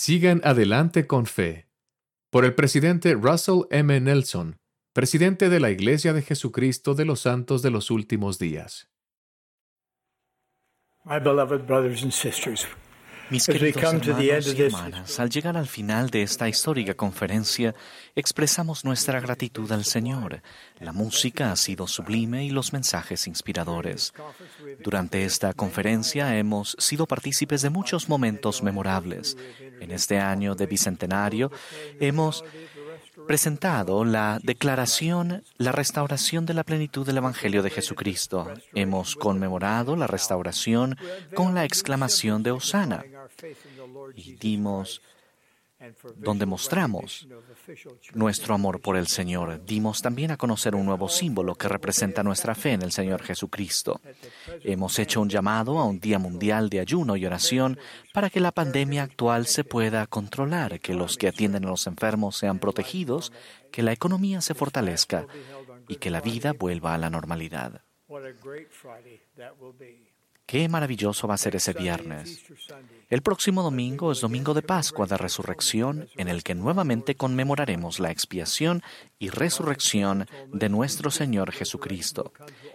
Sigan adelante con fe. Por el presidente Russell M. Nelson, presidente de la Iglesia de Jesucristo de los Santos de los Últimos Días. My beloved brothers and sisters, Mis As we queridos come to the end hermanos y hermanas, al llegar al final de esta histórica conferencia, expresamos nuestra gratitud al Señor. La música ha sido sublime y los mensajes inspiradores. Durante esta conferencia hemos sido partícipes de muchos momentos memorables. En este año de bicentenario hemos presentado la declaración, la restauración de la plenitud del Evangelio de Jesucristo. Hemos conmemorado la restauración con la exclamación de Osana y dimos donde mostramos nuestro amor por el Señor. Dimos también a conocer un nuevo símbolo que representa nuestra fe en el Señor Jesucristo. Hemos hecho un llamado a un Día Mundial de Ayuno y Oración para que la pandemia actual se pueda controlar, que los que atienden a los enfermos sean protegidos, que la economía se fortalezca y que la vida vuelva a la normalidad. Qué maravilloso va a ser ese viernes. El próximo domingo es domingo de Pascua de Resurrección, en el que nuevamente conmemoraremos la expiación y resurrección de nuestro Señor Jesucristo.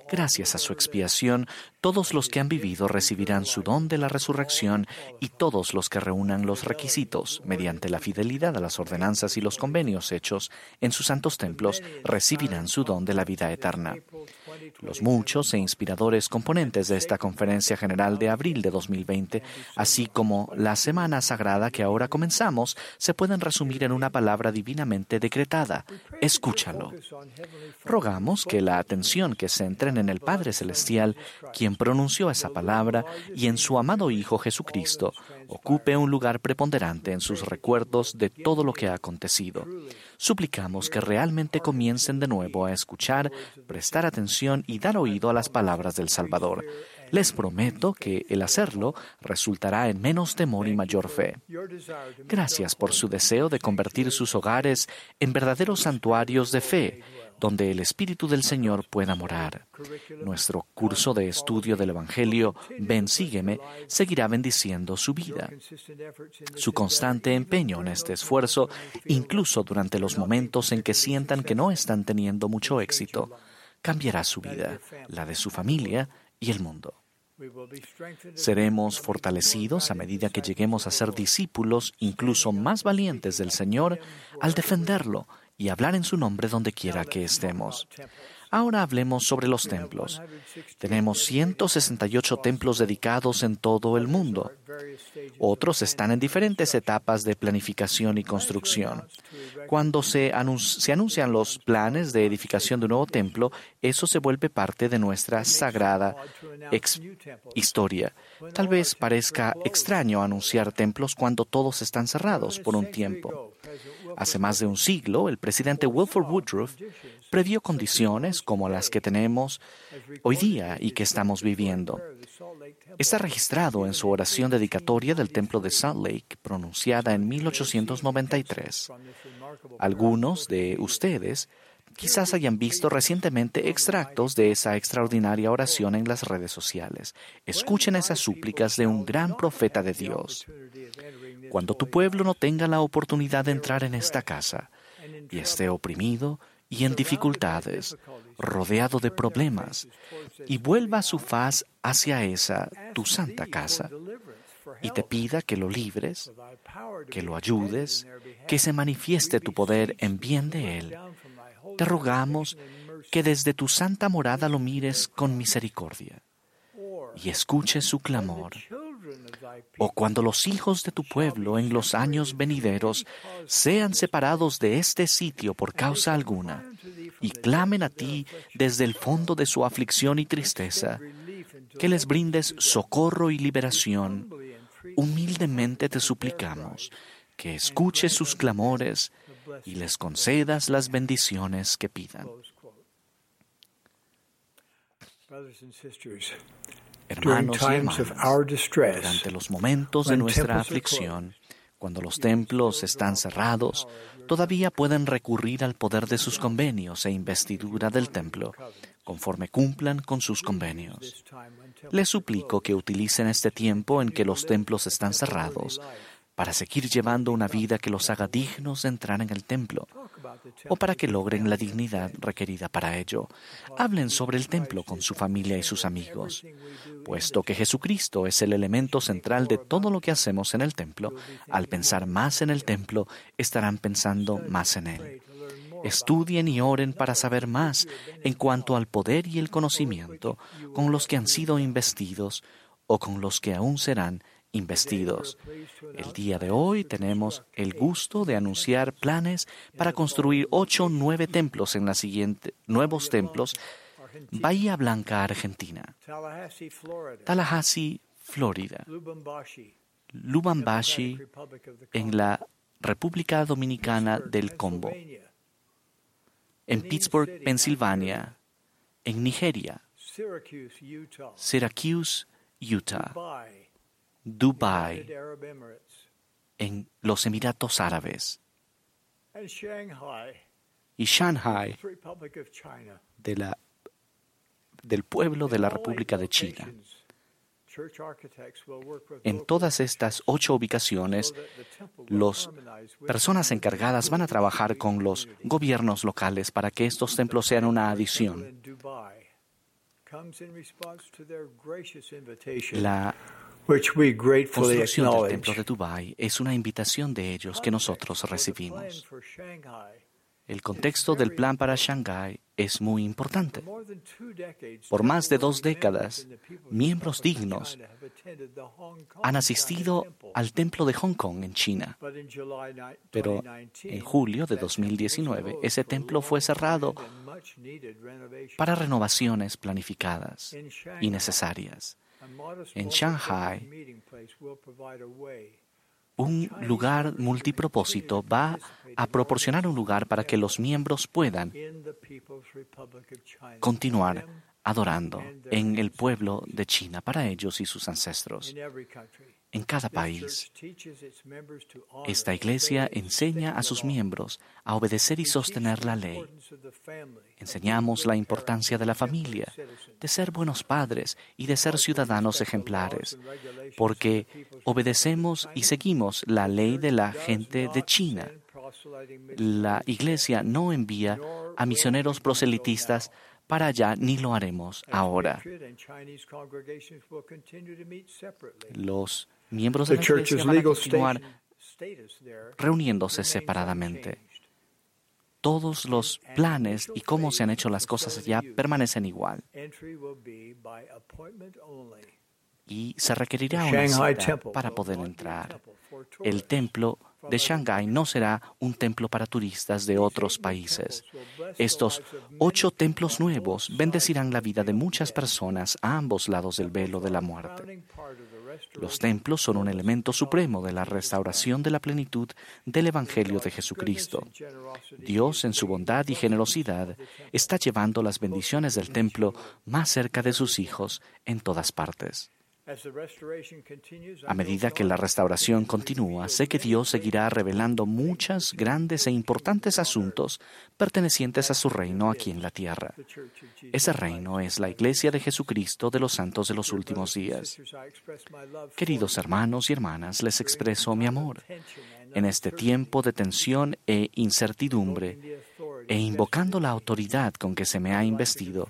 Gracias a su expiación, todos los que han vivido recibirán su don de la resurrección y todos los que reúnan los requisitos mediante la fidelidad a las ordenanzas y los convenios hechos en sus santos templos recibirán su don de la vida eterna. Los muchos e inspiradores componentes de esta Conferencia General de abril de 2020, así como la Semana Sagrada que ahora comenzamos, se pueden resumir en una palabra divinamente decretada. Escúchalo. Rogamos que la atención que centren en el Padre Celestial, quien pronunció esa palabra, y en su amado Hijo Jesucristo, ocupe un lugar preponderante en sus recuerdos de todo lo que ha acontecido. Suplicamos que realmente comiencen de nuevo a escuchar, prestar atención y dar oído a las palabras del Salvador. Les prometo que el hacerlo resultará en menos temor y mayor fe. Gracias por su deseo de convertir sus hogares en verdaderos santuarios de fe, donde el Espíritu del Señor pueda morar. Nuestro curso de estudio del Evangelio, Ven, sígueme, seguirá bendiciendo su vida. Su constante empeño en este esfuerzo, incluso durante los momentos en que sientan que no están teniendo mucho éxito, cambiará su vida, la de su familia y el mundo. Seremos fortalecidos a medida que lleguemos a ser discípulos incluso más valientes del Señor al defenderlo y hablar en su nombre donde quiera que estemos. Ahora hablemos sobre los templos. Tenemos 168 templos dedicados en todo el mundo. Otros están en diferentes etapas de planificación y construcción. Cuando se, anun se, anuncian los planes de edificación de un nuevo templo, eso se vuelve parte de nuestra sagrada historia. Tal vez parezca extraño anunciar templos cuando todos están cerrados por un tiempo. Hace más de un siglo, el presidente Wilford Woodruff previó condiciones como las que tenemos hoy día y que estamos viviendo. Está registrado en su oración dedicatoria del Templo de Salt Lake, pronunciada en 1893. Algunos de ustedes quizás hayan visto recientemente extractos de esa extraordinaria oración en las redes sociales. Escuchen esas súplicas de un gran profeta de Dios. Cuando tu pueblo no tenga la oportunidad de entrar en esta casa y esté oprimido, y en dificultades, rodeado de problemas, y vuelva su faz hacia esa, tu santa casa, y te pida que lo libres, que lo ayudes, que se manifieste tu poder en bien de él. Te rogamos que desde tu santa morada lo mires con misericordia y escuches su clamor. O cuando los hijos de tu pueblo en los años venideros sean separados de este sitio por causa alguna, y clamen a ti desde el fondo de su aflicción y tristeza, que les brindes socorro y liberación, humildemente te suplicamos que escuches sus clamores y les concedas las bendiciones que pidan. Hermanos y hermanas, durante los momentos de nuestra aflicción, cuando los templos están cerrados, todavía pueden recurrir al poder de sus convenios e investidura del templo, conforme cumplan con sus convenios. Les suplico que utilicen este tiempo en que los templos están cerrados para seguir llevando una vida que los haga dignos de entrar en el templo o para que logren la dignidad requerida para ello. Hablen sobre el templo con su familia y sus amigos. Puesto que Jesucristo es el elemento central de todo lo que hacemos en el templo, al pensar más en el templo, estarán pensando más en Él. Estudien y oren para saber más en cuanto al poder y el conocimiento con los que han sido investidos o con los que aún serán investidos. El día de hoy tenemos el gusto de anunciar planes para construir ocho nueve templos en la siguiente, nuevos templos, Bahía Blanca, Argentina, Tallahassee, Florida, Lubumbashi, en la República Dominicana del Congo, en Pittsburgh, Pensilvania, en Nigeria, Syracuse, Utah, Dubai, en los Emiratos Árabes, y Shanghai, de la, del pueblo de la República de China. En todas estas ocho ubicaciones, las personas encargadas van a trabajar con los gobiernos locales para que estos templos sean una adición. La construcción del templo de Dubái es una invitación de ellos que nosotros recibimos. El contexto del plan para Shanghái es muy importante. Por más de dos décadas, miembros dignos han asistido al templo de Hong Kong en China. Pero en julio de 2019, ese templo fue cerrado para renovaciones planificadas y necesarias. En Shanghai, un lugar multipropósito va a proporcionar un lugar para que los miembros puedan continuar adorando en el pueblo de China para ellos y sus ancestros. En cada país, esta iglesia enseña a sus miembros a obedecer y sostener la ley. Enseñamos la importancia de la familia, de ser buenos padres y de ser ciudadanos ejemplares, porque obedecemos y seguimos la ley de la gente de China. La iglesia no envía a misioneros proselitistas para allá ni lo haremos ahora. Los miembros de la iglesia van a continuar reuniéndose separadamente. Todos los planes y cómo se han hecho las cosas allá permanecen igual. Y se requerirá una cita para poder entrar. El templo de Shanghái no será un templo para turistas de otros países. Estos ocho templos nuevos bendecirán la vida de muchas personas a ambos lados del velo de la muerte. Los templos son un elemento supremo de la restauración de la plenitud del Evangelio de Jesucristo. Dios, en su bondad y generosidad, está llevando las bendiciones del templo más cerca de sus hijos en todas partes. A medida que la restauración continúa, sé que Dios seguirá revelando muchos grandes e importantes asuntos pertenecientes a su reino aquí en la tierra. Ese reino es la Iglesia de Jesucristo de los santos de los últimos días. Queridos hermanos y hermanas, les expreso mi amor. En este tiempo de tensión e incertidumbre, e invocando la autoridad con que se me ha investido,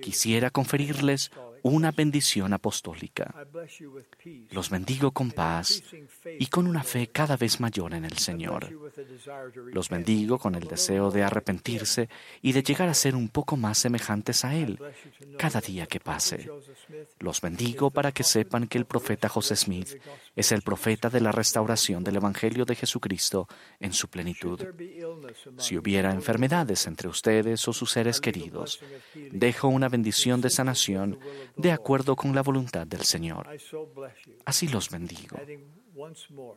quisiera conferirles una bendición apostólica. Los bendigo con paz y con una fe cada vez mayor en el Señor. Los bendigo con el deseo de arrepentirse y de llegar a ser un poco más semejantes a Él cada día que pase. Los bendigo para que sepan que el profeta José Smith es el profeta de la restauración del Evangelio de Jesucristo en su plenitud. Si hubiera enfermedades entre ustedes o sus seres queridos, dejo una bendición de sanación de acuerdo con la voluntad del Señor. Así los bendigo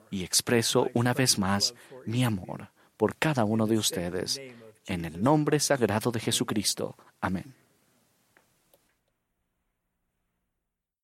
y expreso una vez más mi amor por cada uno de ustedes en el nombre sagrado de Jesucristo. Amén.